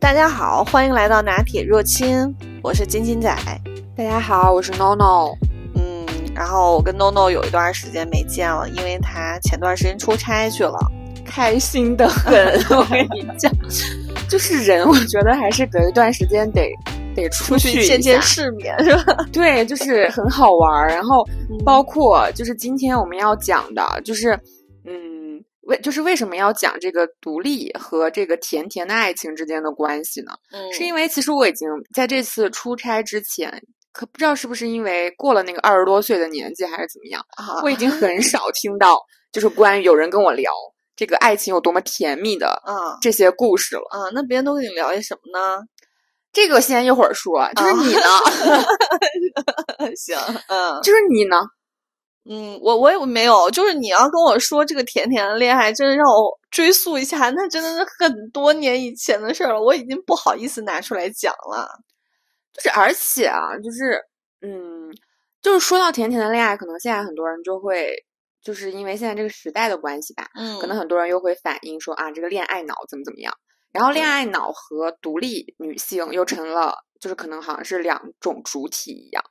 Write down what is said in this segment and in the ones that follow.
大家好，欢迎来到拿铁若亲，我是金金仔。大家好，我是 NONO。嗯，然后我跟 NONO 有一段时间没见了，因为他前段时间出差去了，开心的很。我跟你讲，就是人，我觉得还是隔一段时间得 得出去见见世面，是吧？对，就是很好玩儿。然后包括就是今天我们要讲的，就是嗯。为就是为什么要讲这个独立和这个甜甜的爱情之间的关系呢？嗯，是因为其实我已经在这次出差之前，可不知道是不是因为过了那个二十多岁的年纪，还是怎么样，我已经 很少听到就是关于有人跟我聊这个爱情有多么甜蜜的啊这些故事了啊。那别人都跟你聊些什么呢？这个先一会儿说，就是你呢？行，嗯，就是你呢？嗯，我我也没有，就是你要跟我说这个甜甜的恋爱，真的让我追溯一下，那真的是很多年以前的事儿了，我已经不好意思拿出来讲了。就是而且啊，就是嗯，就是说到甜甜的恋爱，可能现在很多人就会，就是因为现在这个时代的关系吧，嗯，可能很多人又会反映说啊，这个恋爱脑怎么怎么样，然后恋爱脑和独立女性又成了，就是可能好像是两种主体一样，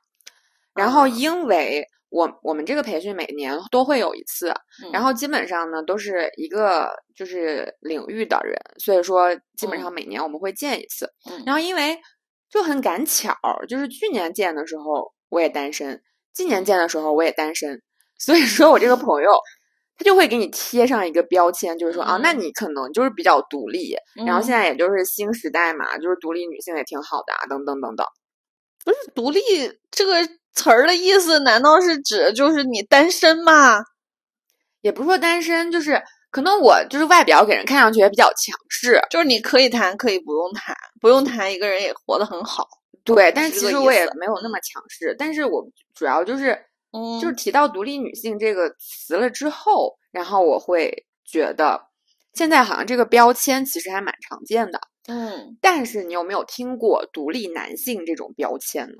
然后因为。我我们这个培训每年都会有一次，然后基本上呢都是一个就是领域的人，所以说基本上每年我们会见一次。然后因为就很赶巧，就是去年见的时候我也单身，今年见的时候我也单身，所以说我这个朋友他就会给你贴上一个标签，就是说啊，那你可能就是比较独立，然后现在也就是新时代嘛，就是独立女性也挺好的啊，等等等等。不是独立这个。词儿的意思难道是指就是你单身吗？也不是说单身，就是可能我就是外表给人看上去也比较强势，就是你可以谈，可以不用谈，不用谈，一个人也活得很好。对，但是其实我也没有那么强势。但是我主要就是，就是提到独立女性这个词了之后，然后我会觉得现在好像这个标签其实还蛮常见的。嗯，但是你有没有听过独立男性这种标签呢？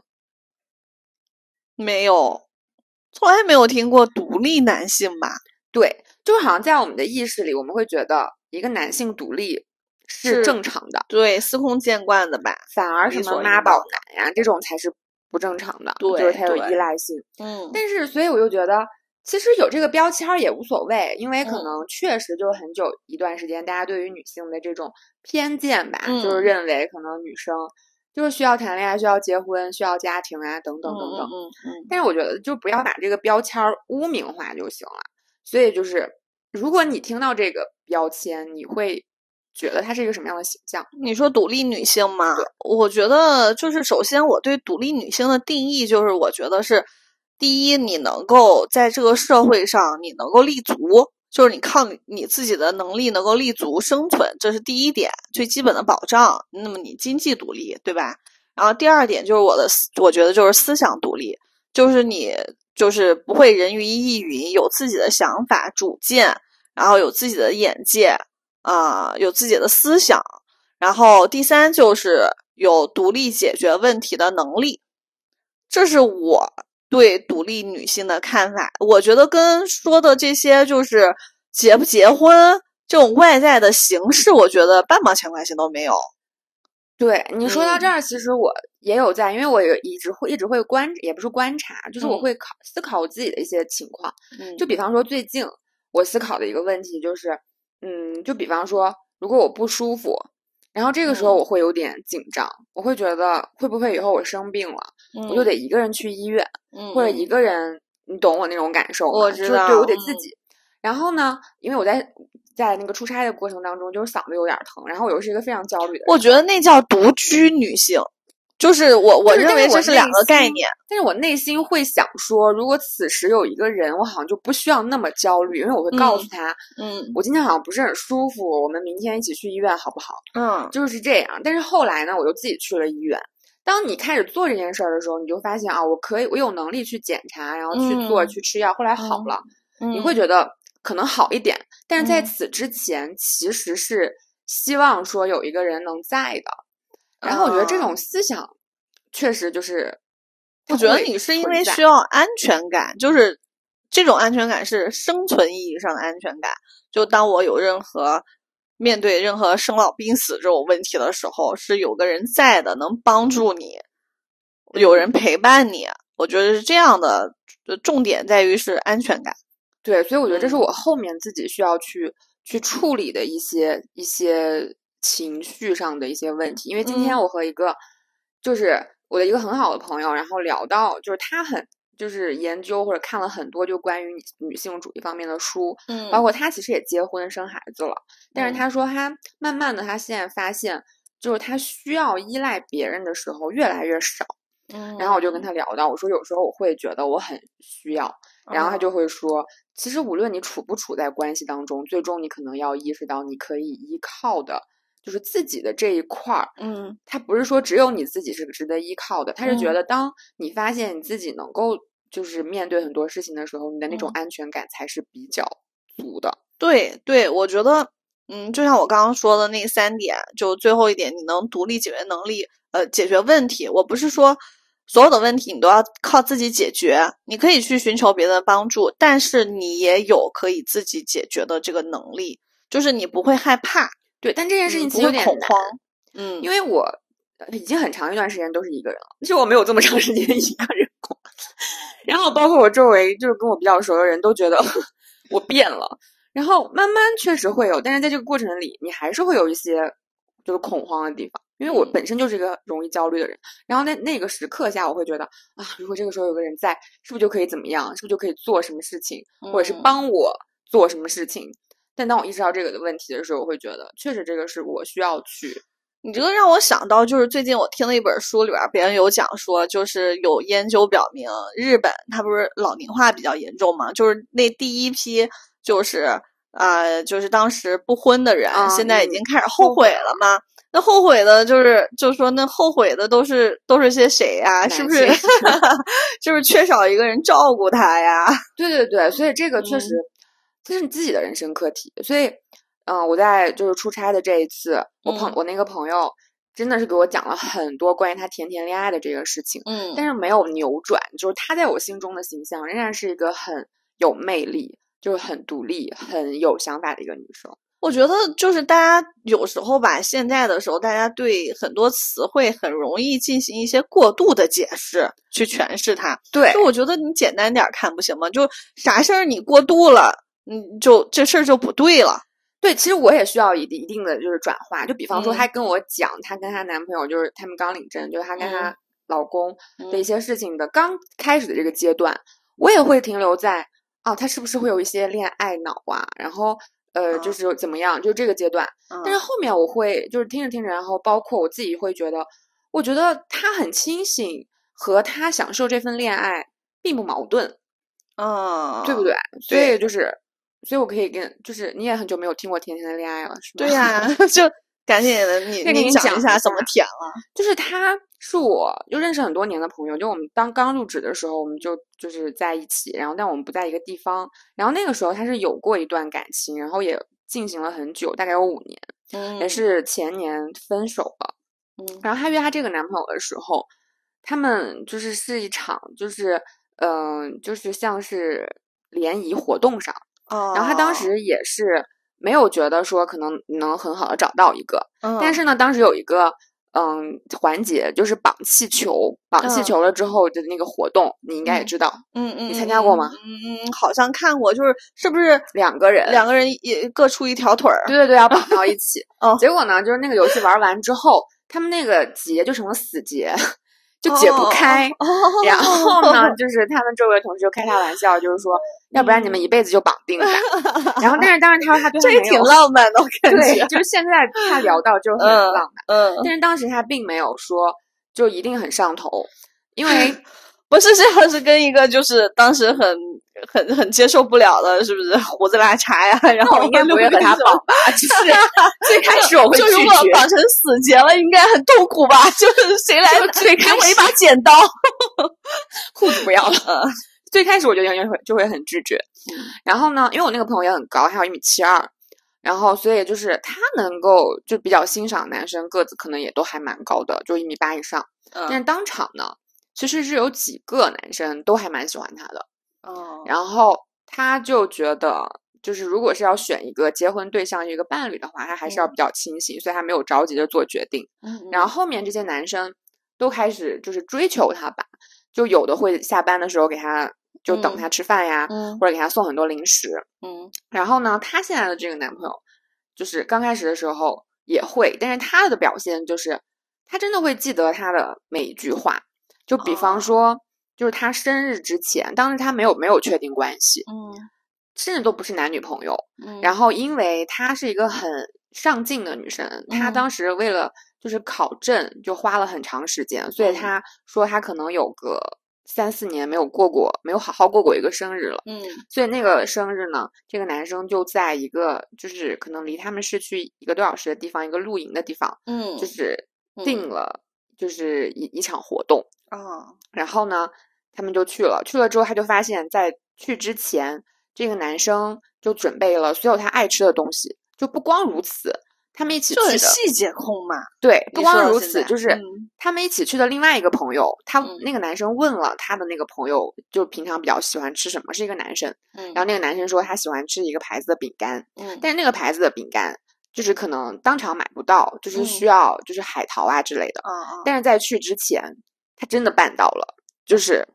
没有，从来没有听过独立男性吧？对，就是好像在我们的意识里，我们会觉得一个男性独立是正常的，对，司空见惯的吧？反而什么妈宝男呀这种才是不正常的，对就是他有依赖性。嗯，但是所以我就觉得，其实有这个标签也无所谓，因为可能确实就是很久一段时间，大家对于女性的这种偏见吧，就是认为可能女生。就是需要谈恋爱，需要结婚，需要家庭啊，等等等等。嗯嗯。但是我觉得，就不要把这个标签污名化就行了。所以就是，如果你听到这个标签，你会觉得它是一个什么样的形象？你说独立女性吗？我觉得就是，首先我对独立女性的定义就是，我觉得是第一，你能够在这个社会上，你能够立足。就是你靠你自己的能力能够立足生存，这是第一点最基本的保障。那么你经济独立，对吧？然后第二点就是我的，我觉得就是思想独立，就是你就是不会人云亦云，有自己的想法主见，然后有自己的眼界啊，有自己的思想。然后第三就是有独立解决问题的能力，这是我。对独立女性的看法，我觉得跟说的这些就是结不结婚这种外在的形式，我觉得半毛钱关系都没有。对你说到这儿，其实我也有在，因为我也一直会一直会观，也不是观察，就是我会考思考我自己的一些情况。嗯就比方说最近我思考的一个问题就是，嗯，就比方说如果我不舒服。然后这个时候我会有点紧张，我会觉得会不会以后我生病了，我就得一个人去医院，或者一个人，你懂我那种感受吗？我知道，对我得自己。然后呢，因为我在在那个出差的过程当中，就是嗓子有点疼，然后我又是一个非常焦虑的。我觉得那叫独居女性。就是我，我认为这是两个概念。但是我内心会想说，如果此时有一个人，我好像就不需要那么焦虑，因为我会告诉他，嗯，我今天好像不是很舒服，我们明天一起去医院好不好？嗯，就是这样。但是后来呢，我就自己去了医院。当你开始做这件事儿的时候，你就发现啊，我可以，我有能力去检查，然后去做，去吃药。后来好了，你会觉得可能好一点。但是在此之前，其实是希望说有一个人能在的。然后我觉得这种思想确实就是，我觉得你是因为需要安全感，就是这种安全感是生存意义上的安全感。就当我有任何面对任何生老病死这种问题的时候，是有个人在的，能帮助你，有人陪伴你。我觉得是这样的，重点在于是安全感。对，所以我觉得这是嗯我后面自己需要去去处理的一些一些情绪上的一些问题。因为今天嗯。我和一个就是我的一个很好的朋友，然后聊到就是他很就是研究或者看了很多就关于女女性主义方面的书，嗯。包括他其实也结婚生孩子了，但是嗯。他说他慢慢的他现在发现，就是他需要依赖别人的时候越来越少。嗯，然后我就跟他聊到，我说有时候我会觉得我很需要，然后他嗯就会说，其实无论你处不处在关系当中，最终你可能要意识到你可以依靠的，就是自己的这一块儿。嗯他不是说只有你自己是值得依靠的，他是觉嗯得当你发现你自己能够就是面对很多事情的时候，你的那种嗯安全感才是比较足的。对对，我觉得，嗯，就像我刚刚说的那三点，就最后一点，你能独立解决能力，呃，解决问题。我不是说所有的问题你都要靠自己解决，你可以去寻求别人的帮助，但是你也有可以自己解决的这个能力，就是你不会害怕，对，但这件事情其实有点难恐慌，嗯，因为我呃已经很长一段时间都是一个人了，其实我没有这么长时间一个人过。然后包括我周围就是跟我比较熟的人都觉得 我变了，然后慢慢确实会有，但是在这个过程里，你还是会有一些就是恐慌的地方，因为我嗯本身就是一个容易焦虑的人。然后在那个时刻下，我会觉得啊，如果这个时候有个人在，是不是就可以怎么样？是不是就可以做什么事情，或者是嗯帮我做什么事情？但当我意识到这个的问题的时候，我会觉得，确实这个是我需要去你这个让我想到，就是最近我听了一本书，里边别人有讲说，就是有研究表明，日本它不是老龄化比较严重嘛，就是那第一批就是呃，就是当时不婚的人，啊现在已嗯经开始后悔了嘛。那后悔的就是，就是说那后悔的都是都是些谁呀？是不是性是不是缺少一个人照顾他呀？对对对，所以这个确实，这是你自己的人生课题。所以，嗯、我在就是出差的这一次，我朋、嗯我那个朋友真的是给我讲了很多关于他甜甜恋爱的这个事情，嗯但是没有扭转，就是他在我心中的形象仍然是一个很有魅力，就是很独立、很有想法的一个女生。我觉得就是大家有时候吧，现在的时候，大家对很多词汇很容易进行一些过度的解释，去诠释它。对就我觉得你简单点儿看不行吗？就啥事儿你过度了，嗯，就这事儿就不对了。对，其实我也需要一定一定的就是转化。就比方说，嗯她跟我讲，她跟她男朋友就是他们刚领证，就是她跟她老公的一嗯些事情的刚开始的这个阶段，我也会停留在哦，他是不是会有一些恋爱脑啊？然后呃，就啊是怎么样，就这个阶段。但是嗯后面我会就是听着听着，然后包括我自己会觉得，我觉得他很清醒，和他享受这份恋爱并不矛盾，嗯，对不？对？所以就是，所以我可以跟，就是你也很久没有听过甜甜的恋爱了，是吗？对呀、就赶紧的，你 再给你讲讲一一下怎么下舔了。就是他是我就认识很多年的朋友，就我们当刚入职的时候，我们就就是在一起，然后但我们不在一个地方，然后那个时候他是有过一段感情，然后也进行了很久，大概有五年，嗯，也是前年分手了。嗯然后她约她这个男朋友的时候，他们就是是一场就是嗯、就是像是联谊活动上，哦，然后他当时也是没有觉得说可能能很好的找到一个，嗯，但是呢，当时有一个嗯环节就是绑气球，绑气嗯球了之后的那个活动，你应该也嗯知道，嗯嗯，你嗯参加过吗嗯嗯，好像看过，就是是不是两个人，两个人也各出一条腿儿？对对对，要绑到一 起。哦结果呢，就是那个游戏玩完之后，他们那个结就成了死结，就解不开。哦，然后呢，就是他们周围同事就开他玩笑，就是说，要不然你们一辈子就绑定吧。然后，但是当时他说他对这也挺浪漫的，我感对，觉。就是现在他聊到就很嗯浪漫，嗯，但是当时他并没有说就一定很上头，因为不是，这要是跟一个就是当时很很很接受不了的，是不是胡子拉碴呀？然后我应该不会和他绑吧？就是 最开始我会就如果绑成死结了，应该很痛苦吧？就是谁来就最给我一把剪刀？裤子不要了。嗯最开始我就应该会就会很拒绝，然后呢，因为我那个朋友也很高，还有一米七二，然后所以就是他能够就比较欣赏男生个子可能也都还蛮高的，就一米八以上。但是嗯当场呢，其实是有几个男生都还蛮喜欢他的，哦然后他就觉得就是如果是要选一个结婚对象、一个伴侣的话，他还是要嗯比较清醒，所以他没有着急的做决定。嗯然后后面这些男生都开始就是追求她吧，就有的会下班的时候给她就等嗯她吃饭呀，嗯或者给她送很多零食。嗯然后呢，她现在的这个男朋友，就是刚开始的时候也会，但是他的表现就是，他真的会记得她的每一句话。就比方哦说，就是他生日之前，当时他没有没有确定关系，嗯甚至都不是男女朋友。嗯，然后，因为她是一个很上进的女生，她嗯当时为了就是考证，就花了很长时间，所以嗯她说她可能有个三四年没有过过，没有好好过过一个生日了。嗯所以那个生日呢，这个男生就在一个就是可能离他们市区一个多小时的地方，一个露营的地方，嗯就是嗯定了就是一一场活动。啊然后呢，他们就去了。去了之后，他就发现，在去之前，这个男生就准备了所有他爱吃的东西。就不光如此，他们一起去的，细节控嘛。对，不光如此，就是嗯他们一起去的另外一个朋友，他嗯那个男生问了他的那个朋友，就平常比较喜欢吃什么，是一个男生。嗯然后那个男生说他喜欢吃一个牌子的饼干，嗯但是那个牌子的饼干就是可能当场买不到，就是嗯需要就是海淘啊之类的。但是在去之前，他真的办到了，就是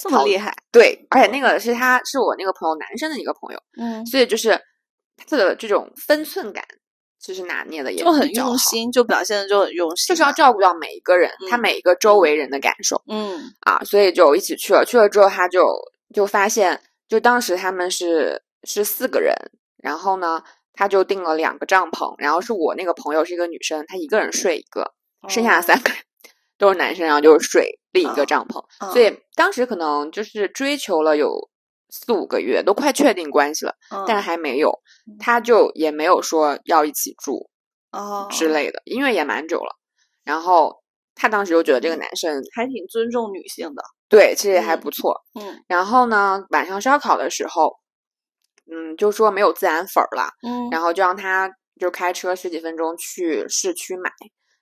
这么厉害。对，而且那个是他是我那个朋友男生的一个朋友，嗯，所以就是他的这种分寸感，其实拿捏的也就很用心，就表现的就很用心就是要。照顾到每一个人，他嗯每一个周围人的感受嗯啊，所以就一起去了。去了之后，他就就发现，就当时他们是是四个人，然后呢，他就订了两个帐篷，然后是我那个朋友是一个女生，她一个人睡一个，剩下的三个人都是男生，然后就是睡另一个哦帐篷。嗯所以当时可能就是追求了有四五个月，都快确定关系了，但是嗯还没有嗯，他就也没有说要一起住哦之类的，因为也蛮久了。然后他当时就觉得这个男生还挺尊重女性的。对其实也还嗯不错。嗯然后呢，晚上烧烤的时候，嗯，就说没有孜然粉儿了，嗯然后就让他就开车十几分钟去市区买，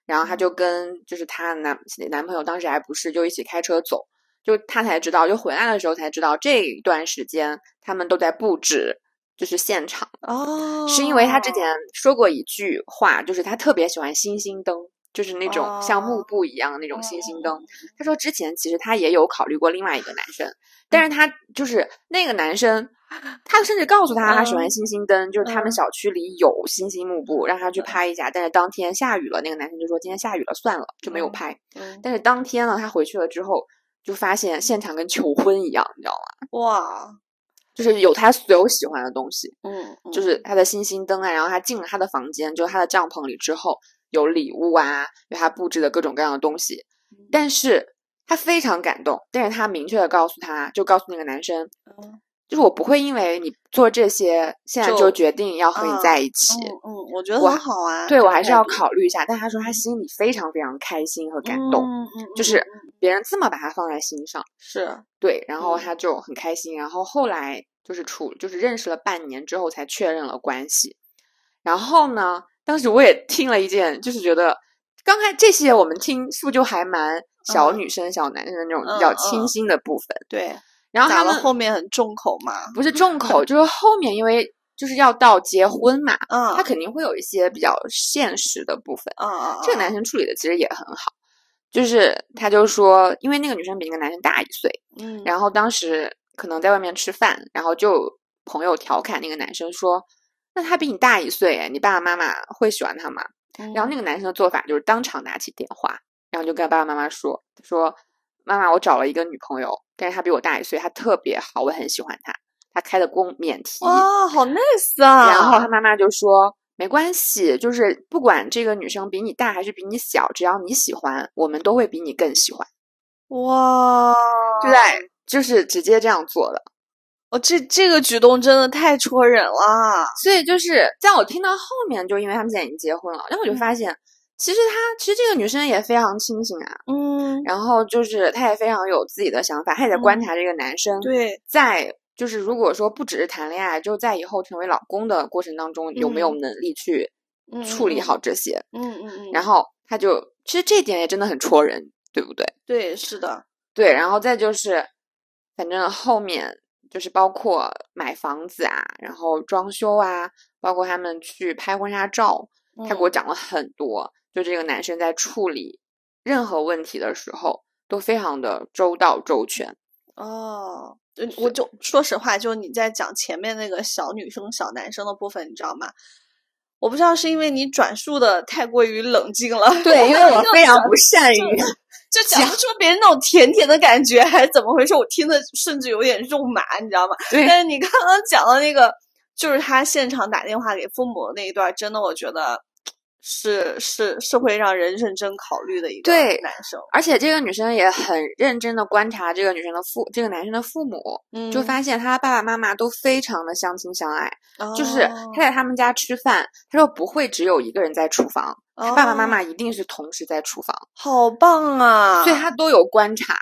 然后她就跟就是她男男朋友当时还不是就一起开车走，就她才知道，就回来的时候才知道这一段时间他们都在布置就是现场，哦，是因为他之前说过一句话，就是他特别喜欢星星灯。就是那种像幕哦。布一样的那种星星灯，嗯他说之前其实他也有考虑过另外一个男生，但是他就是那个男生，他甚至告诉他他喜欢嗯。星星灯，就是他们嗯。小区里有星星幕布，让他去拍一下。但是当天下雨了，那个男生就说今天下雨了，算了，就没有嗯拍。嗯。但是当天呢，他回去了之后，就发现现场跟求婚一样，你知道吗？哇，就是有他所有喜欢的东西，嗯，就是他的星星灯啊，然后他进了他的房间，就是他的帐篷里之后，有礼物啊，有他布置的各种各样的东西。嗯但是他非常感动，但是他明确的告诉他，就告诉那个男生，嗯就是我不会因为你做这些，现在就就决定要和你啊在一起。嗯嗯，我觉得我很好啊。对我还是要考虑一下，但他说他心里非常非常开心和感动，嗯嗯，就是别人这么把他放在心上，是对，然后嗯他就很开心，然后后来就是处就是认识了半年之后才确认了关系，然后呢，当时我也听了一件，就是觉得刚开这些我们听是不是就还蛮小嗯女生、小男生的那种比较嗯清嗯新的部分，对，然后他们后面很重口嘛。不是重口，就是后面因为就是要到结婚嘛，嗯，他肯定会有一些比较现实的部分。嗯嗯，这个男生处理的其实也很好，就是他就说，因为那个女生比那个男生大一岁，嗯，然后当时可能在外面吃饭，然后就朋友调侃那个男生说：“那他比你大一岁，哎，你爸爸妈妈会喜欢他吗？”然后那个个男生的做法就是当场拿起电话，然后就跟爸爸妈妈说：“说妈妈，我找了一个女朋友，但是她比我大一岁，她特别好，我很喜欢她。她开的公免提，哇，好 nice 啊！然后他妈妈就说：“没关系，就是不管这个女生比你大还是比你小，只要你喜欢，我们都会比你更喜欢。哇，就在就是直接这样做的。哦，这这个举动真的太戳人了。所以就是在我听到后面，就因为他们现在已经结婚了，然后我就嗯。发现，其实她其实这个女生也非常清醒啊，嗯，然后就是她也非常有自己的想法，她也在观嗯。察这个男生，对，在就是如果说不只是谈恋爱，就在以后成为老公的过程当中，有没有能力去嗯处理好这些。嗯嗯嗯，然后他就其实这点也真的很戳人，对不对？对，是的，对，然后再就是，反正后面就是包括买房子啊，然后装修啊，包括他们去拍婚纱照，他给我讲了很多。就这个男生在处理任何问题的时候都非常的周到周全。哦，我就说实话，就你在讲前面那个小女生、小男生的部分，你知道吗？我不知道是因为你转述的太过于冷静了，对，因为我非常不善于 就讲不出别人那种甜甜的感觉，还是怎么回事？我听的甚至有点肉麻，你知道吗？对。但是你刚刚讲的那个，就是他现场打电话给父母的那一段，真的，我觉得。是是是会让人认真考虑的一个男生，而且这个女生也很认真的观察这个女生的父，这个男生的父母，就发现他爸爸妈妈都非常的相亲相爱，就是他在他们家吃饭，他说不会只有一个人在厨房，他爸爸妈妈一定是同时在厨房，好棒啊！所以他都有观察，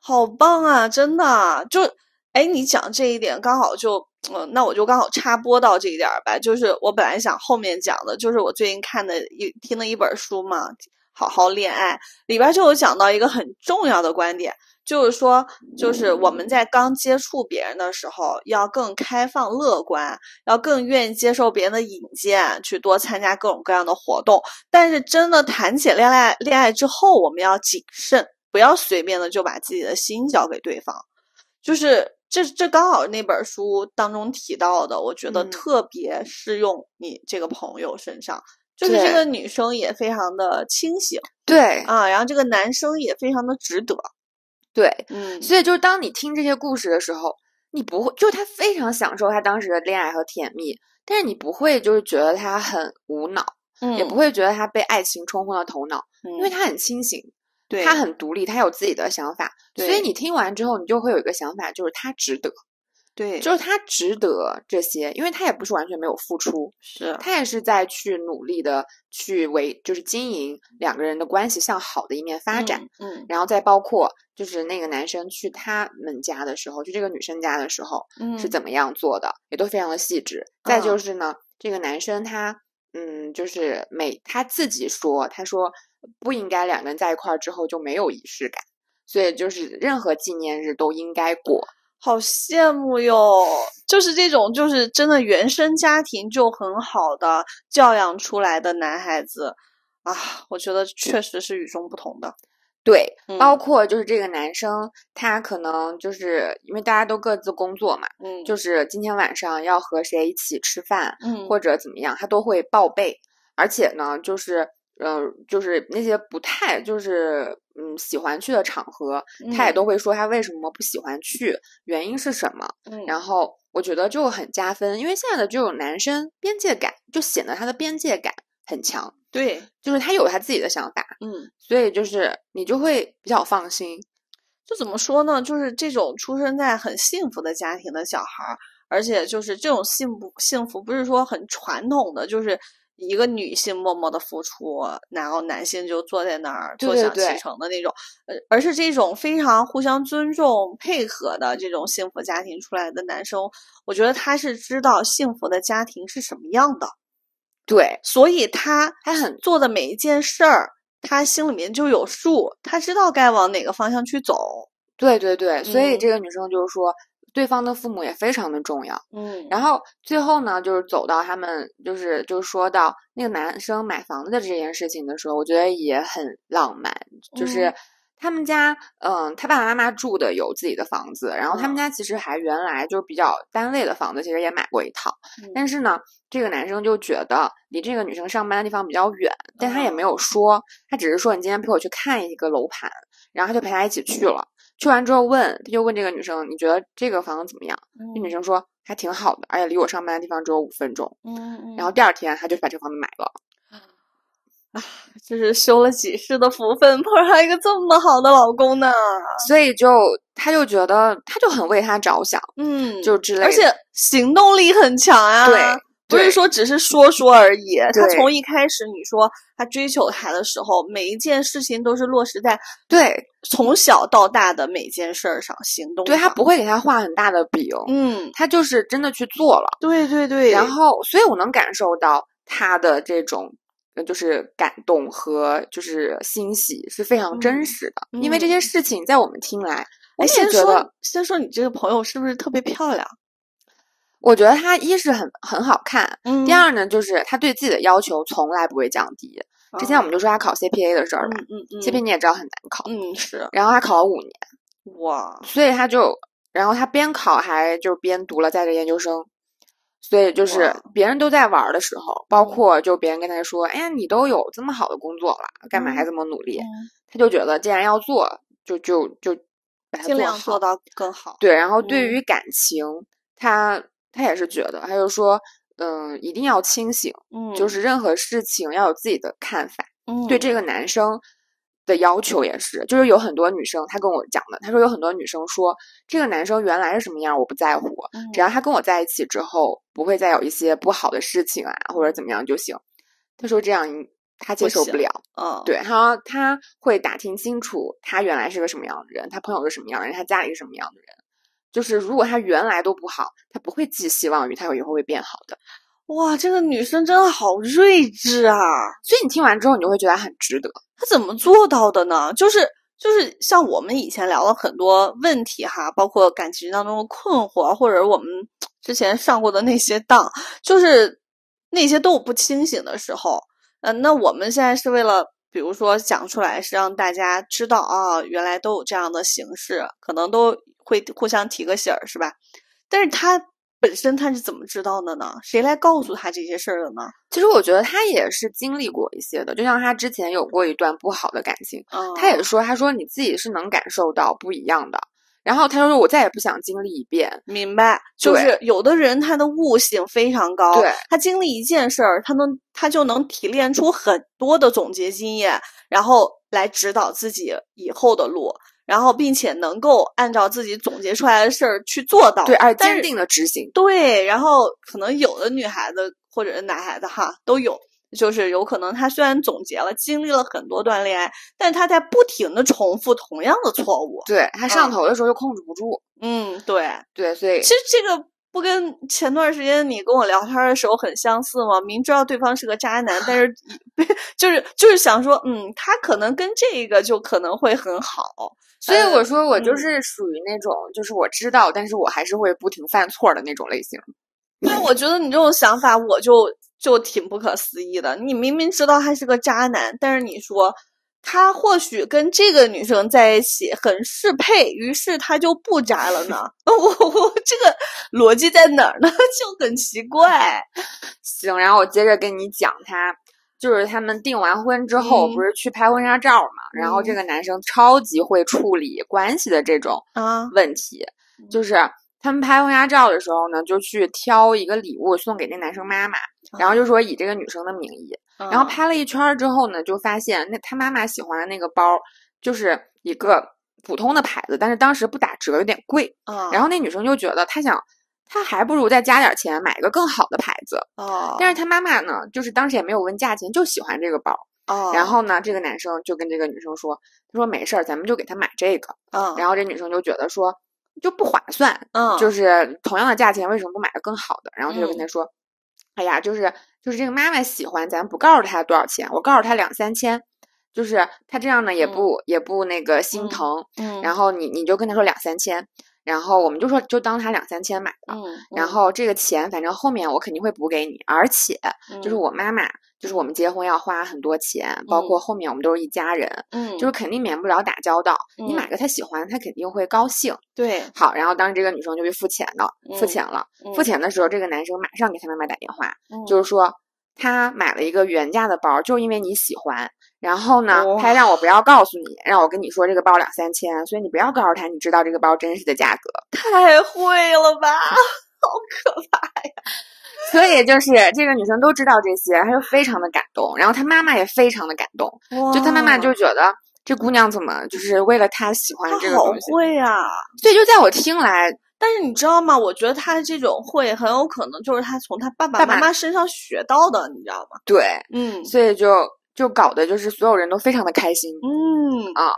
好棒啊！真的就。哎，你讲这一点刚好就，嗯，那我就刚好插播到这一点儿吧。就是我本来想后面讲的，就是我最近看的一听的一本书嘛，《好好恋爱》里边就有讲到一个很重要的观点，就是说，就是我们在刚接触别人的时候，要更开放乐观，要更愿意接受别人的引荐，去多参加各种各样的活动。但是真的谈起恋爱，恋爱之后，我们要谨慎，不要随便的就把自己的心交给对方，就是。这这刚好那本书当中提到的，我觉得特别适用你这个朋友身上。就是这个女生也非常的清醒，对啊，然后这个男生也非常的值得，对，嗯。所以就是当你听这些故事的时候，你不会，就他非常享受他当时的恋爱和甜蜜，但是你不会就是觉得他很无脑，嗯，也不会觉得他被爱情冲昏了头脑，因为他很清醒。对。他很独立，他有自己的想法，所以你听完之后，你就会有一个想法，就是他值得，对，就是他值得这些，因为他也不是完全没有付出，是。他也是在去努力的去为，就是经营两个人的关系向好的一面发展，嗯，然后再包括就是那个男生去他们家的时候，去这个女生家的时候，嗯，是怎么样做的，也都非常的细致。再就是呢，这个男生他，嗯，就是每他自己说，他说。不应该两个人在一块儿之后就没有仪式感，所以就是任何纪念日都应该过。好羡慕哟！就是这种，就是真的原生家庭就很好的教养出来的男孩子啊，我觉得确实是与众不同的。对，包括就是这个男生，他可能就是因为大家都各自工作嘛，嗯，就是今天晚上要和谁一起吃饭，嗯，或者怎么样，他都会报备，而且呢，就是。嗯，就是那些不太就是嗯喜欢去的场合，他也都会说他为什么不喜欢去，原因是什么。然后我觉得就很加分，因为现在的这种男生边界感就显得他的边界感很强。对，就是他有他自己的想法。嗯，所以就是你就会比较放心。就怎么说呢？就是这种出生在很幸福的家庭的小孩儿，而且就是这种幸福幸福不是说很传统的，就是。一个女性默默的付出，然后男性就坐在那儿坐享其成的那种，呃，而是这种非常互相尊重、配合的这种幸福家庭出来的男生，我觉得他是知道幸福的家庭是什么样的，对，所以他他很做的每一件事儿，他心里面就有数，他知道该往哪个方向去走。对对对，所以这个女生就是说。对方的父母也非常的重要，嗯，然后最后呢，就是走到他们，就是就是说到那个男生买房子的这件事情的时候，我觉得也很浪漫。就是他们家，嗯，他爸爸妈妈住的有自己的房子，然后他们家其实还原来就是比较单位的房子，其实也买过一套。但是呢，这个男生就觉得离这个女生上班的地方比较远，但他也没有说，他只是说你今天陪我去看一个楼盘，然后他就陪他一起去了。去完之后问，他就问这个女生：“你觉得这个房子怎么样？”这女生说：“还挺好的，而且离我上班的地方只有五分钟。”嗯，然后第二天他就把这个房子买了。啊，就是修了几世的福分，碰上一个这么好的老公呢。所以就他就觉得他就很为他着想，嗯，就之类，而且行动力很强啊。对。不是说只是说说而已，他从一开始你说他追求他的时候，每一件事情都是落实在对从小到大的每件事儿上行动。对他不会给他画很大的饼，嗯，他就是真的去做了。对对对，然后所以我能感受到他的这种就是感动和就是欣喜是非常真实的，因为这些事情在我们听来我哎，先说先说你这个朋友是不是特别漂亮？我觉得她一是很很好看，嗯第二呢，就是她对自己的要求从来不会降低。之前我们就说她考 CPA 的事儿吧、嗯嗯嗯 c p a 你也知道很难考，嗯是然后她考了五年，哇，所以她就，然后她边考还就是边读了在职研究生。所以就是别人都在玩儿的时候，包嗯括就别人跟他说：“哎呀，你都有这么好的工作了，干嘛还这么努力？”嗯她就觉得既然要做，就就就把它尽量做到更好。对，然后对嗯于感情，他他也是觉得，他就说，嗯，一定要清醒，嗯，就是任何事情要有自己的看法。嗯对这个男生的要求也是，就是有很多女生，她跟我讲的，她说有很多女生说，这个男生原来是什么样我不在乎，嗯只要他跟我在一起之后，不会再有一些不好的事情啊，或者怎么样就行。她说这样她接受不了。嗯对他，他会打听清楚他原来是个什么样的人，他朋友是什么样的人，他家里是什么样的人。就是如果他原来都不好，他不会寄希望于他以后会变好的。哇，这个女生真的好睿智啊！所以你听完之后，你就会觉得很值得。她怎么做到的呢？就是就是像我们以前聊了很多问题哈，包括感情当中的困惑，或者我们 之前上过的那些当，就是那些都有不清醒的时候。嗯、那我们现在是为了，比如说讲出来，是让大家知道啊，原来都有这样的形式，可能都会互相提个醒儿，是吧？但是他本身他是怎么知道的呢？谁来告诉他这些事儿的呢？其实我觉得他也是经历过一些的，就像他之前有过一段不好的感情，嗯，他也说，他说你自己是能感受到不一样的。然后他就说，我再也不想经历一遍。明白，就是有的人他的悟性非常高，对他经历一件事儿，他能他就能提炼出很多的总结经验，然后来指导自己以后的路，然后并且能够按照自己总结出来的事儿去做到，对，而坚定的执行。对，然后可能有的女孩子或者是男孩子哈都有，就是有可能他虽然总结了，经历了很多段恋爱，但他在不停的重复同样的错误。对他上嗯头的时候就控制不住。嗯，对。对，所以其实这个不跟前段时间你跟我聊天的时候很相似吗？明知道对方是个渣男，但是 就是就是想说，嗯，他可能跟这个就可能会很好。所以我呃说我就嗯是属于那种，就是我知道，但是我还是会不停犯错的那种类型。但我觉得你这种想法，我就就挺不可思议的。你明明知道他是个渣男，但是你说他或许跟这个女生在一起很适配，于是他就不渣了呢？我 我这个逻辑在哪儿呢？就很奇怪。行，然后我接着跟你讲他。就是他们订完婚之后，嗯不是去拍婚纱照嘛？然后这个男生超级会处理关系的这种啊，问题，就是他们拍婚纱照的时候呢，就去挑一个礼物送给那男生妈妈，然后就说以这个女生的名义，然后嗯拍了一圈儿之后呢，就发现那他妈妈喜欢的那个包就是一个普通的牌子，但是当时不打折，有点贵。嗯，然后那女生就觉得她想，她还不如再加点钱买一个更好的牌子。哦，但是她妈妈呢，就是当时也没有问价钱，就喜欢这个包。哦，然后呢，这个男生就跟这个女生说，他说没事儿，咱们就给他买这个。嗯，然后这女生就觉得说就不划算，嗯，就是同样的价钱，为什么不买个更好的？然后他就跟嗯他说：“哎呀，就是就是这个妈妈喜欢，咱不告诉她多少钱，我告诉她两三千，就是她这样呢也不、也不那个心嗯疼。嗯，然后你你就跟她说两三千，然后我们就说就当她两三千买的。嗯，然后这个钱，反正后面我肯定会补给你，而且就是嗯我妈妈，就是我们结婚要花很多钱，包括后面我们都是一家人，嗯，就是肯定免不了打交道。你嗯买个他喜欢，他肯定会高兴。对，好，然后当时这个女生就去付钱了，付嗯钱了。付嗯钱的时候，这个男生马上给他妈妈打电话，嗯就是说他买了一个原价的包，就因为你喜欢。然后呢，他让我不要告诉你，让我跟你说这个包两三千，所以你不要告诉他你知道这个包真实的价格。太会了吧，好可怕呀！所以就是这个女生都知道这些，她就非常的感动，然后她妈妈也非常的感动，就她妈妈就觉得这姑娘怎么就是为了她喜欢这个东西，会啊！所以就在我听来，但是你知道吗？我觉得他这种会很有可能就是他从他爸爸爸爸妈妈身上学到的，你知道吗？对，嗯所以就就搞得就是所有人都非常的开心。嗯啊，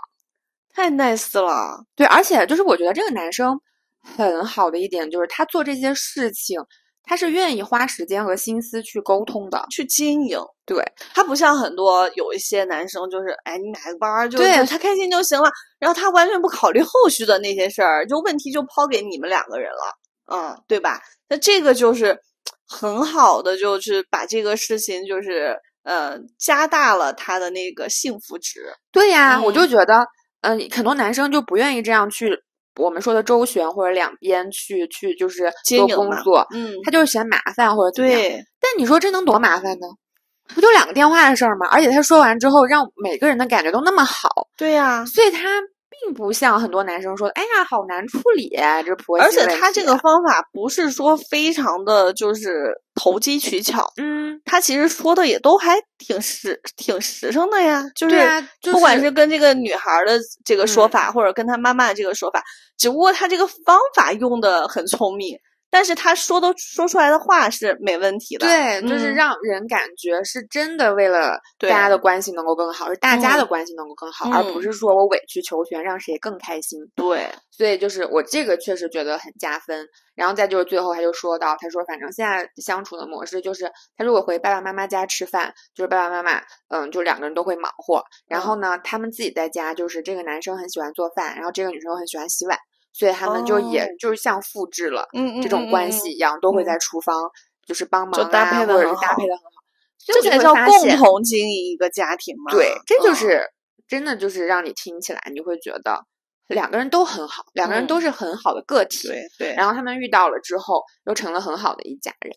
太 nice 了。对，而且就是我觉得这个男生很好的一点就是他做这些事情，他是愿意花时间和心思去沟通的，去经营。对他不像很多有一些男生，就是哎，你买个包就对就他开心就行了，然后他完全不考虑后续的那些事儿，就问题就抛给你们两个人了，嗯，对吧？那这个就是很好的，就是把这个事情就是呃加大了他的那个幸福值。对呀，我就嗯觉得，嗯、很多男生就不愿意这样去我们说的周旋或者两边去去就是做经营嘛工作，嗯，他就是嫌麻烦或者怎么样。对，但你说这能多麻烦呢？不就两个电话的事儿吗？而且他说完之后，让每个人的感觉都那么好，对呀、所以他并不像很多男生说的，哎呀，好难处理啊，这婆媳而且他这个方法不是说非常的就是投机取巧，嗯，他其实说的也都还挺实挺实诚的呀，就是啊，就不管是是跟这个女孩儿的这个说嗯。法，或者跟他妈妈的这个说法，只不过他这个方法用的很聪明，但是他说的说出来的话是没问题的。对，就是嗯让人感觉是真的为了大家的关系能够更好，是大家的嗯关系能够更好，而不嗯是说我委曲求全让谁更开心。对，所以就是我这个确实觉得很加分。然后再就是最后他就说到，他说反正现在相处的模式就是，他如果回爸爸妈妈家吃饭，就是爸爸妈妈，嗯，就两个人都会忙活。然后呢，他们自己在家就是这个男生很喜欢做饭，然后这个女生又很喜欢洗碗，所以他们就也哦就是像复制了这种关系一样，都会嗯在厨房就是帮忙就搭啊，配得或者是搭配的很好。这才叫共同经营一个家庭嘛。对，这就嗯是、真的就是让你听起来你会觉得两个人都很好，两个人嗯都是很好的个体。对对。然后他们遇到了之后，又成了很好的一家人。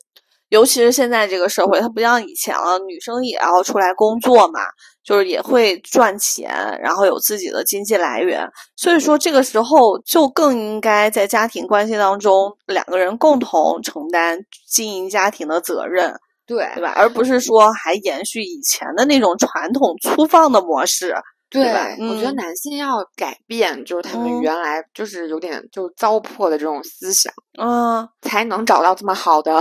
尤其是现在这个社会，它不像以前了，女生也要出来工作嘛，就是也会赚钱，然后有自己的经济来源。所以说，这个时候就更应该在家庭关系当中，两个人共同承担经营家庭的责任，对对吧？而不是说还延续以前的那种传统粗放的模式。对我觉得嗯男性要改变，就是他们嗯原来就是有点就是糟粕的这种思想，嗯才能找到这么好的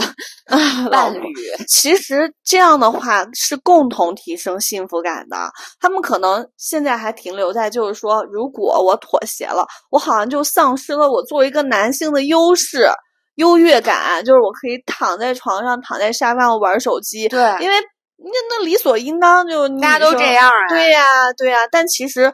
啊，伴侣。其实这样的话是共同提升幸福感的。他们可能现在还停留在就是说，如果我妥协了，我好像就丧失了我作为一个男性的优势、优越感，就是我可以躺在床上、躺在沙发上玩手机，对，因为那那理所应当就大家都这样啊。对呀、对呀、但其实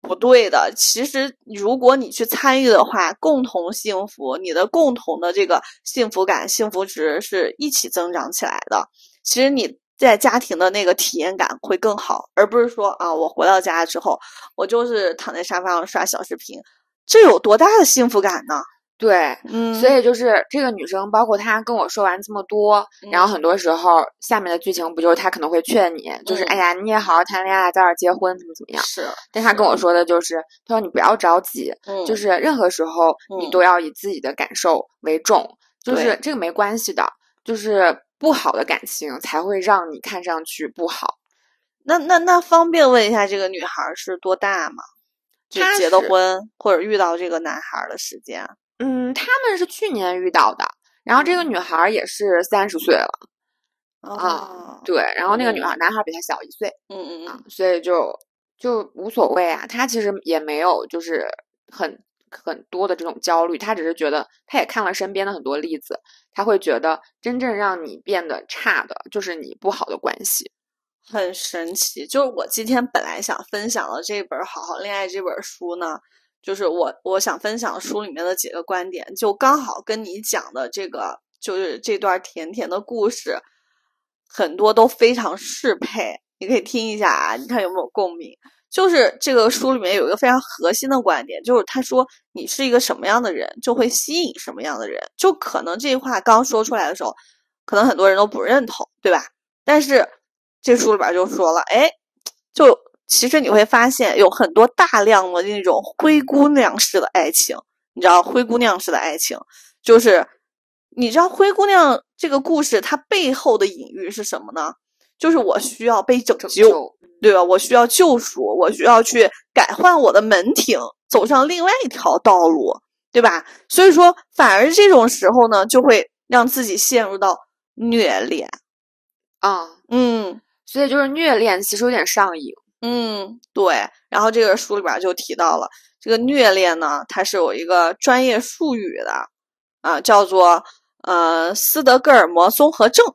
不对的。其实如果你去参与的话，共同幸福，你的共同的这个幸福感、幸福值是一起增长起来的。其实你在家庭的那个体验感会更好，而不是说啊，我回到家之后，我就是躺在沙发上刷小视频，这有多大的幸福感呢？对，嗯，所以就是这个女生，包括她跟我说完这么多，然后嗯很多时候下面的剧情不就是她可能会劝你，就是嗯哎呀，你也好好谈恋爱，早点结婚，怎么怎么样。是，但她跟我说的就是，她说你不要着急，嗯，就是任何时候你嗯都要以自己的感受为重，就是这个没关系的，就是不好的感情才会让你看上去不好。那那那方便问一下，这个女孩儿是多大吗？就结的婚或者遇到这个男孩儿的时间？嗯，他们是去年遇到的，然后这个女孩儿也是三十岁了，啊，对，然后那个女嗯孩男孩比她小一岁。嗯嗯所以就就无所谓啊。他其实也没有就是很很多的这种焦虑，他只是觉得他也看了身边的很多例子，他会觉得真正让你变得差的就是你不好的关系。很神奇。就是我今天本来想分享的这本《好好恋爱》这本书呢，就是我我想分享书里面的几个观点，就刚好跟你讲的这个，就是这段甜甜的故事，很多都非常适配。你可以听一下啊，你看有没有共鸣？就是这个书里面有一个非常核心的观点，就是他说你是一个什么样的人，就会吸引什么样的人。就可能这句话刚说出来的时候，可能很多人都不认同，对吧？但是这书里边就说了，哎，就其实你会发现有很多大量的那种灰姑娘式的爱情，你知道灰姑娘式的爱情，就是你知道灰姑娘这个故事它背后的隐喻是什么呢？就是我需要被拯救对吧？我需要救赎，我需要去改换我的门庭，走上另外一条道路，对吧？所以说，反而这种时候呢，就会让自己陷入到虐恋。啊、嗯所以就是虐恋其实有点上瘾。嗯，对。然后这个书里边就提到了这个虐恋呢，它是有一个专业术语的啊，叫做呃斯德哥尔摩综合症，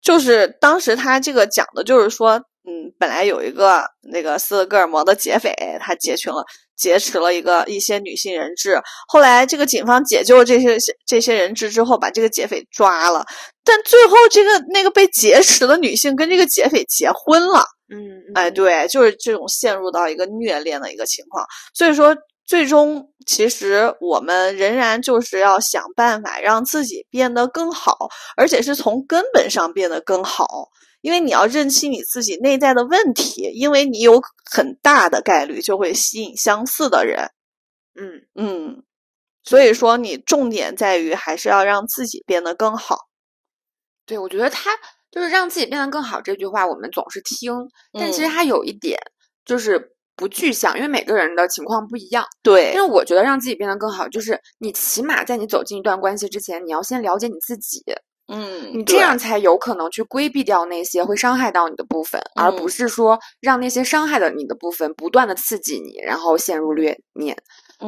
就是当时他这个讲的就是说，嗯，本来有一个那个斯德哥尔摩的劫匪，他劫群了。劫持了一个一些女性人质，后来这个警方解救这些这些人质之后，把这个劫匪抓了，但最后这个那个被劫持的女性跟这个劫匪结婚了，嗯，哎，对，就是这种陷入到一个虐恋的一个情况，所以说最终其实我们仍然就是要想办法让自己变得更好，而且是从根本上变得更好。因为你要认清你自己内在的问题，因为你有很大的概率就会吸引相似的人。嗯嗯，所以说你重点在于还是要让自己变得更好。对，我觉得他就是让自己变得更好这句话，我们总是听，但其实它有一点就是不具象，因为每个人的情况不一样。对，因为我觉得让自己变得更好，就是你起码在你走进一段关系之前，你要先了解你自己。嗯，你这样才有可能去规避掉那些会伤害到你的部分，而不是说让那些伤害的你的部分不断的刺激你，然后陷入虐恋。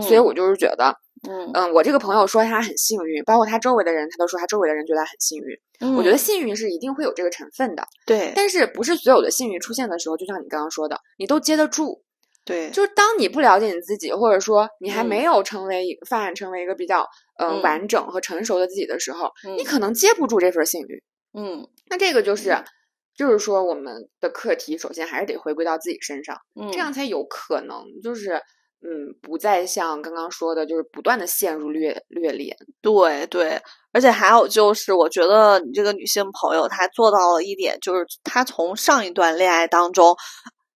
所以我就是觉得，嗯。嗯，我这个朋友说他很幸运，包括他周围的人，他都说他周围的人觉得很幸运。我觉得幸运是一定会有这个成分的，对。但是不是所有的幸运出现的时候，就像你刚刚说的，你都接得住。对，就是当你不了解你自己，或者说你还没有成为发展成为一个比较嗯。完整和成熟的自己的时候，你可能接不住这份幸运。嗯，那这个就是，就是说我们的课题首先还是得回归到自己身上，这样才有可能就是嗯不再像刚刚说的，就是不断的陷入虐虐恋。对对，而且还有就是，我觉得你这个女性朋友她做到了一点，就是她从上一段恋爱当中。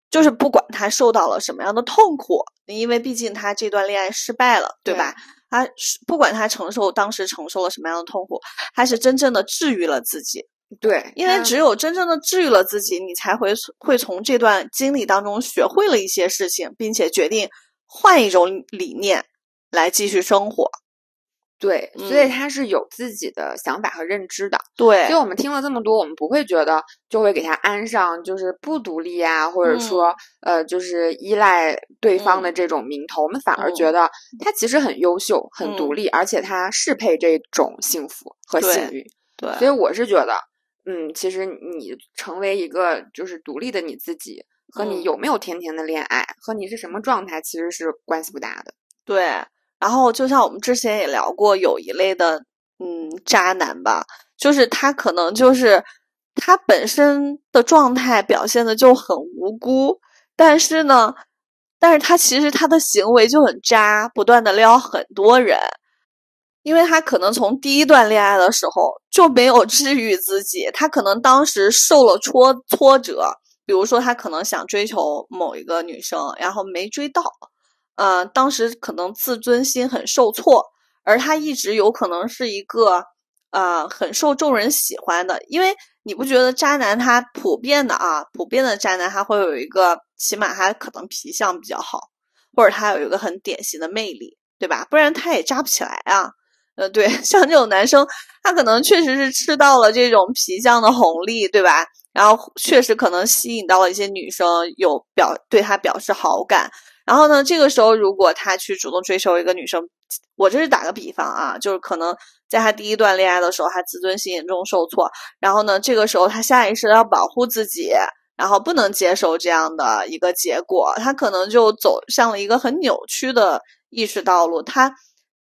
就是不管她受到了什么样的痛苦，因为毕竟她这段恋爱失败了，对吧？她不管她承受当时承受了什么样的痛苦，她是真正的治愈了自己。对，因为只有真正的治愈了自己，你才会会从这段经历当中学会了一些事情，并且决定换一种理念来继续生活。对，所以他是有自己的想法和认知的。对，所以我们听了这么多，我们不会觉得就会给他安上就是不独立啊，或者说呃就是依赖对方的这种名头。我们反而觉得他其实很优秀、很独立，而且他适配这种幸福和幸运。对，所以我是觉得，嗯，其实你成为一个就是独立的你自己，和你有没有甜甜的恋爱，和你是什么状态，其实是关系不大的。对。然后，就像我们之前也聊过，有一类的，嗯，渣男吧，就是他可能就是他本身的状态表现的就很无辜，但是呢，但是他其实他的行为就很渣，不断的撩很多人，因为他可能从第一段恋爱的时候就没有治愈自己，他可能当时受了挫挫折，比如说他可能想追求某一个女生，然后没追到。呃，当时可能自尊心很受挫，而他一直有可能是一个呃很受众人喜欢的，因为你不觉得渣男他普遍的啊，普遍的渣男他会有一个，起码他可能皮相比较好，或者他有一个很典型的魅力，对吧？不然他也渣不起来啊。呃，对，像这种男生，他可能确实是吃到了这种皮相的红利，对吧？然后确实可能吸引到了一些女生，有表对他表示好感。然后呢，这个时候如果他去主动追求一个女生，我这是打个比方啊，就是可能在他第一段恋爱的时候，他自尊心严重受挫，然后呢，这个时候他下意识要保护自己，然后不能接受这样的一个结果，他可能就走向了一个很扭曲的意识道路。他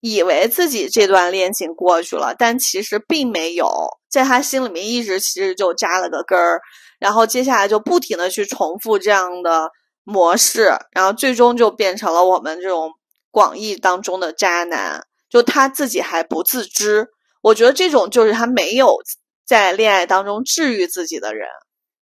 以为自己这段恋情过去了，但其实并没有，在他心里面一直其实就扎了个根儿，然后接下来就不停的去重复这样的。模式，然后最终就变成了我们这种广义当中的渣男，就他自己还不自知。我觉得这种就是他没有在恋爱当中治愈自己的人。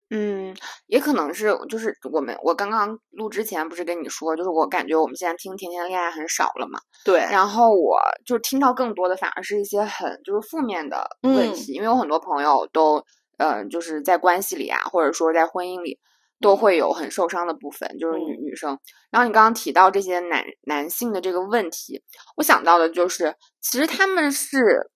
嗯，也可能是就是我们我刚刚录之前不是跟你说，就是我感觉我们现在听甜甜的恋爱很少了嘛。对。然后我就听到更多的反而是一些很就是负面的问题，因为有很多朋友都呃就是在关系里啊，或者说在婚姻里。都会有很受伤的部分，就是女女生。然后你刚刚提到这些男男性的这个问题，我想到的就是，其实他们是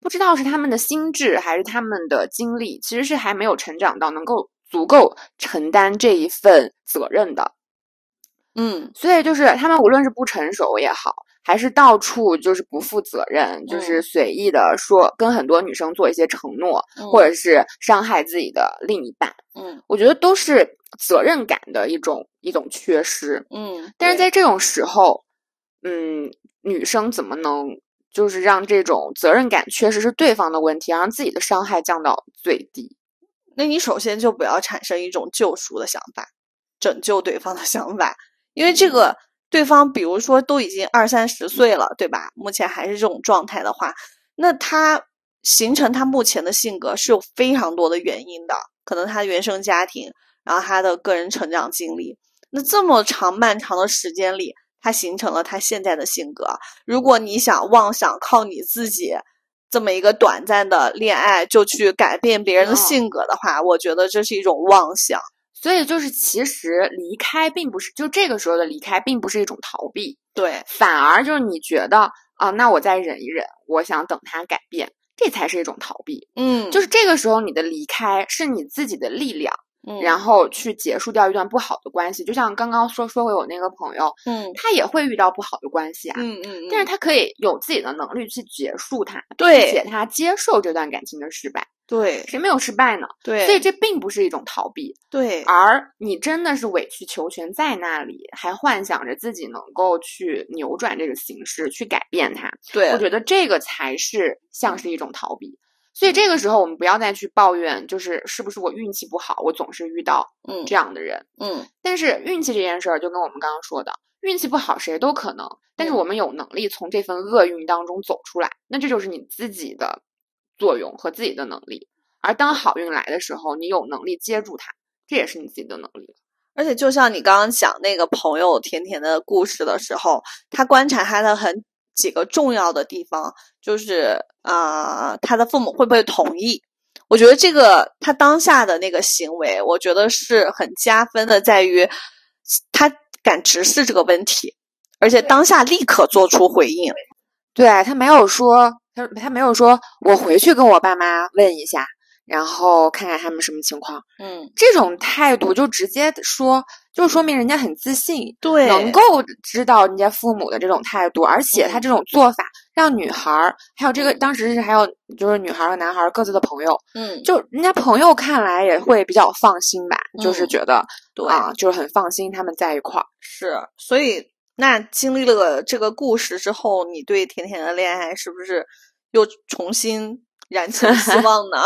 不知道是他们的心智还是他们的经历，其实是还没有成长到能够足够承担这一份责任的。嗯，所以就是他们无论是不成熟也好。还是到处就是不负责任，就是随意的说跟很多女生做一些承诺，或者是伤害自己的另一半。嗯，我觉得都是责任感的一种一种缺失。嗯，但是在这种时候，嗯，女生怎么能就是让这种责任感确实是对方的问题，让自己的伤害降到最低？那你首先就不要产生一种救赎的想法，拯救对方的想法，因为这个。对方比如说都已经二三十岁了，对吧？目前还是这种状态的话，那他形成他目前的性格是有非常多的原因的，可能他原生家庭，然后他的个人成长经历，那这么长漫长的时间里，他形成了他现在的性格。如果你想妄想靠你自己这么一个短暂的恋爱就去改变别人的性格的话，我觉得这是一种妄想。所以就是，其实离开并不是就这个时候的离开，并不是一种逃避，对，反而就是你觉得啊，那我再忍一忍，我想等他改变，这才是一种逃避。嗯，就是这个时候你的离开是你自己的力量。然后去结束掉一段不好的关系，就像刚刚说说回我那个朋友，嗯，他也会遇到不好的关系啊，嗯嗯，但是他可以有自己的能力去结束它，对，且他接受这段感情的失败，对，谁没有失败呢？对，所以这并不是一种逃避，对，而你真的是委曲求全在那里，还幻想着自己能够去扭转这个形势，去改变它，对，我觉得这个才是像是一种逃避。所以这个时候，我们不要再去抱怨，就是是不是我运气不好，我总是遇到嗯这样的人，嗯。但是运气这件事儿，就跟我们刚刚说的，运气不好谁都可能，但是我们有能力从这份厄运当中走出来，那这就是你自己的作用和自己的能力。而当好运来的时候，你有能力接住它，这也是你自己的能力。而且，就像你刚刚讲那个朋友甜甜的故事的时候，他观察他的很。几个重要的地方就是啊，他的父母会不会同意？我觉得这个他当下的那个行为，我觉得是很加分的，在于他敢直视这个问题，而且当下立刻做出回应。对他没有说，他他没有说，我回去跟我爸妈问一下。然后看看他们什么情况，嗯，这种态度就直接说，就说明人家很自信，对，能够知道人家父母的这种态度，而且他这种做法让女孩儿，还有这个当时是还有就是女孩和男孩各自的朋友，嗯，就人家朋友看来也会比较放心吧，就是觉得对啊，就是很放心他们在一块儿。是，所以那经历了这个故事之后，你对甜甜的恋爱是不是又重新燃起了希 望呢？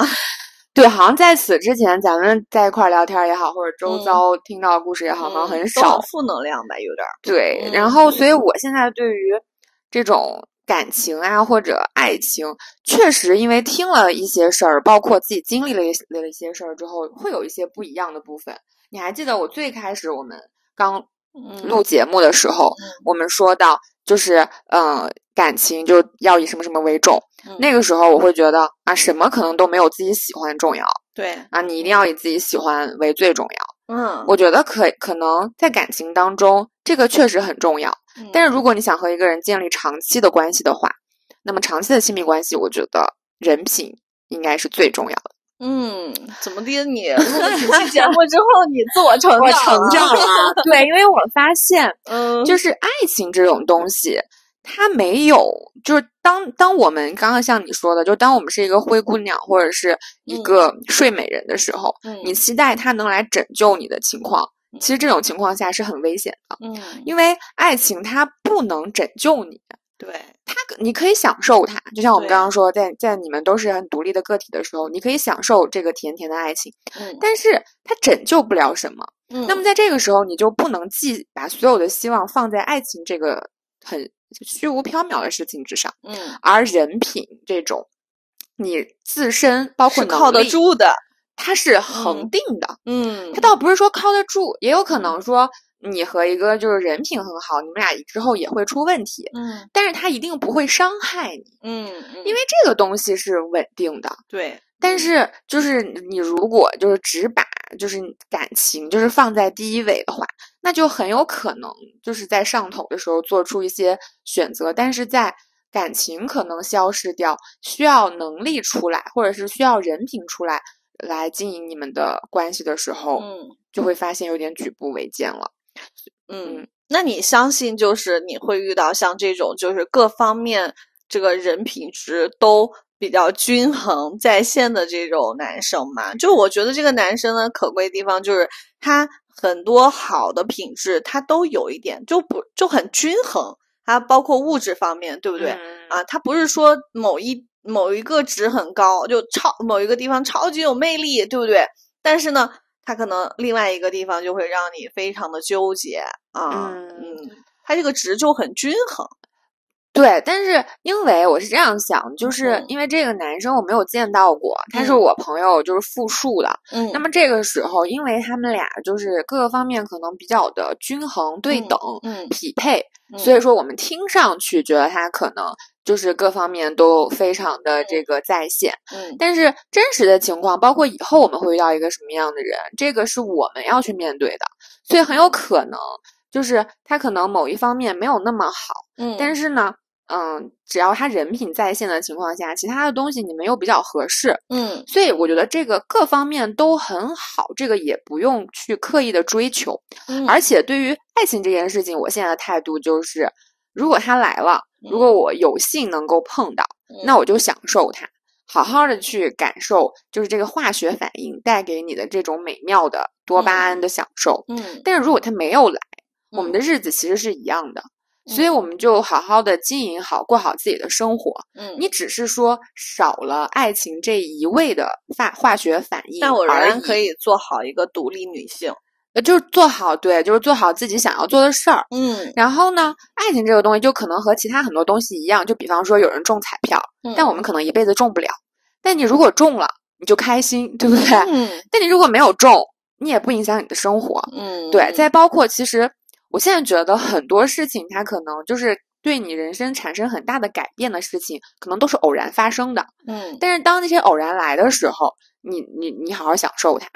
对，好像在此之前，咱们在一块儿聊天也好，或者周遭听到的故事也好，好像很少负能量吧，有点儿。对，然后，所以我现在对于这种感情啊或者爱情，确实因为听了一些事儿，包括自己经历了一了一些事儿之后，会有一些不一样的部分。你还记得我最开始我们刚录节目的时候，我们说到就是嗯。感情就要以什么什么为重，那个时候我会觉得啊，什么可能都没有自己喜欢重要。对啊，你一定要以自己喜欢为最重要。嗯，我觉得可可能在感情当中，这个确实很重要。但是如果你想和一个人建立长期的关系的话，那么长期的亲密关系，我觉得人品应该是最重要的。嗯，怎么的？你录了几期节目之后，你自我成长成长了？对，因为我发现，嗯，就是爱情这种东西。它没有，就是当当我们刚刚像你说的，就当我们是一个灰姑娘或者是一个睡美人的时候，你期待他能来拯救你的情况，其实这种情况下是很危险的。嗯，因为爱情它不能拯救你，对。它你可以享受它，就像我们刚刚说，在在你们都是很独立的个体的时候，你可以享受这个甜甜的爱情，嗯，但是它拯救不了什么。嗯，那么在这个时候，你就不能既把所有的希望放在爱情这个很。虚无缥缈的事情之上，嗯，而人品这种，你自身包括靠得住的，它是。恒定的，嗯，它倒不是说靠得住，也有可能说你和一个就是人品很好，你们俩之后也会出问题，嗯，但是他一定不会伤害你，嗯，因为这个东西是稳定的，对。但是就是你如果就是只把就是感情就是放在第一位的话，那就很有可能就是在上头的时候做出一些选择，但是在感情可能消失掉，需要能力出来，或者是需要人品出来来经营你们的关系的时候，嗯，就会发现有点举步维艰了。嗯，那你相信就是你会遇到像这种就是各方面这个人品值都比较均衡在线的这种男生吗？就我觉得这个男生呢，可贵的地方就是他很多好的品质他都有一点，就不就很均衡。他包括物质方面，对不对？啊，他不是说某一某一个值很高，就超某一个地方超级有魅力，对不对？但是呢。他可能另外一个地方就会让你非常的纠结啊，嗯，他这个值就很均衡，对。但是因为我是这样想，就是因为这个男生我没有见到过，他是我朋友就是复述的，嗯。那么这个时候，因为他们俩就是各个方面可能比较的均衡对等，嗯，匹配，所以说我们听上去觉得他可能。就是各方面都非常的这个在线，嗯，但是真实的情况，包括以后我们会遇到一个什么样的人，这个是我们要去面对的，所以很有可能就是他可能某一方面没有那么好，嗯，但是呢，嗯，只要他人品在线的情况下，其他的东西你们又比较合适，嗯，所以我觉得这个各方面都很好，这个也不用去刻意的追求，而且对于爱情这件事情，我现在的态度就是，如果他来了。如果我有幸能够碰到，那我就享受它，好好的去感受，就是这个化学反应带给你的这种美妙的多巴胺的享受。嗯，但是如果他没有来，我们的日子其实是一样的，所以我们就好好的经营好，过好自己的生活。嗯，你只是说少了爱情这一味的化化学反应，但我仍然可以做好一个独立女性。呃，就是做好，对，就是做好自己想要做的事儿。嗯，然后呢，爱情这个东西就可能和其他很多东西一样，就比方说有人中彩票，但我们可能一辈子中不了。但你如果中了，你就开心，对不对？嗯。但你如果没有中，你也不影响你的生活。嗯。对，再包括其实我现在觉得很多事情，它可能就是对你人生产生很大的改变的事情，可能都是偶然发生的。嗯。但是当那些偶然来的时候，你你你好好享受它。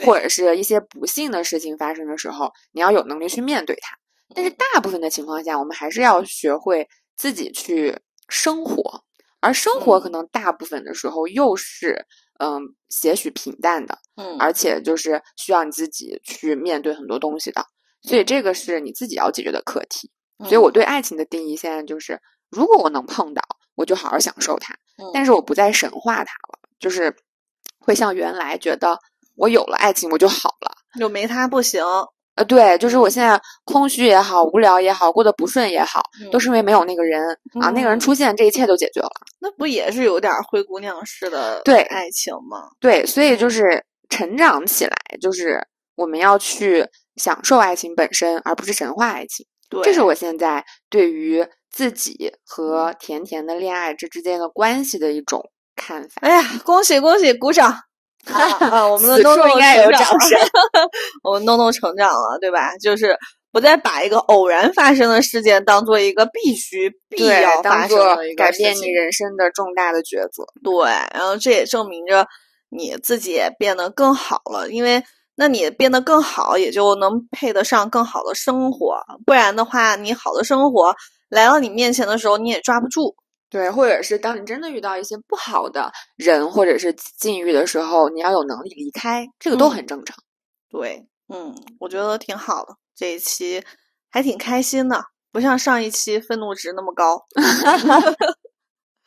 或者是一些不幸的事情发生的时候，你要有能力去面对它。但是大部分的情况下，我们还是要学会自己去生活，而生活可能大部分的时候又是嗯些许平淡的，嗯，而且就是需要你自己去面对很多东西的。所以这个是你自己要解决的课题。所以我对爱情的定义现在就是：如果我能碰到，我就好好享受它。但是我不再神化它了，就是会像原来觉得。我有了爱情，我就好了，就没他不行。呃，对，就是我现在空虚也好，无聊也好，过得不顺也好，都是因为没有那个人啊。那个人出现，这一切都解决了。那不也是有点灰姑娘式的对爱情吗？对，所以就是成长起来，就是我们要去享受爱情本身，而不是神话爱情。对，这是我现在对于自己和甜甜的恋爱这之间的关系的一种看法。哎呀，恭喜恭喜，鼓掌！啊，我们的东东应该有掌声。我们东东成长了，对吧？就是不再把一个偶然发生的事件当做一个必须、必要发生的一个改变你人生的重大的抉择。对，然后这也证明着你自己也变得更好了，因为那你变得更好，也就能配得上更好的生活。不然的话，你好的生活来到你面前的时候，你也抓不住。对，或者是当你真的遇到一些不好的人或者是境遇的时候，你要有能力离开，这个都很正常。对，嗯，我觉得挺好的，这一期还挺开心的，不像上一期愤怒值那么高。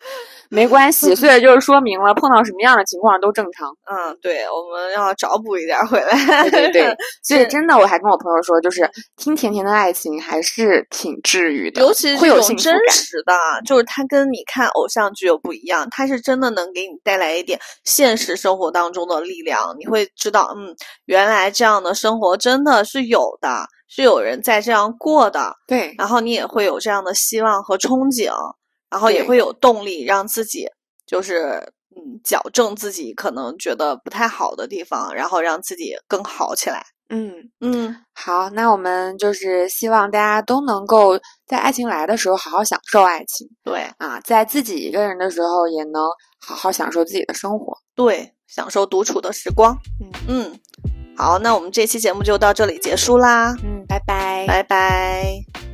没关系，所以就是说明了碰到什么样的情况都正常。嗯，对，我们要找补一点回来。对对对，所以真的，我还跟我朋友说，就是听甜甜的爱情还是挺治愈的，尤其是会有真实的，就是它跟你看偶像剧又不一样，它是真的能给你带来一点现实生活当中的力量。你会知道，嗯，原来这样的生活真的是有的，是有人在这样过的。对，然后你也会有这样的希望和憧憬。然后也会有动力让自己，就是嗯，矫正自己可能觉得不太好的地方，然后让自己更好起来。嗯嗯，好，那我们就是希望大家都能够在爱情来的时候好好享受爱情。对啊，在自己一个人的时候也能好好享受自己的生活。对，享受独处的时光。嗯嗯，好，那我们这期节目就到这里结束啦。嗯，拜拜，拜拜。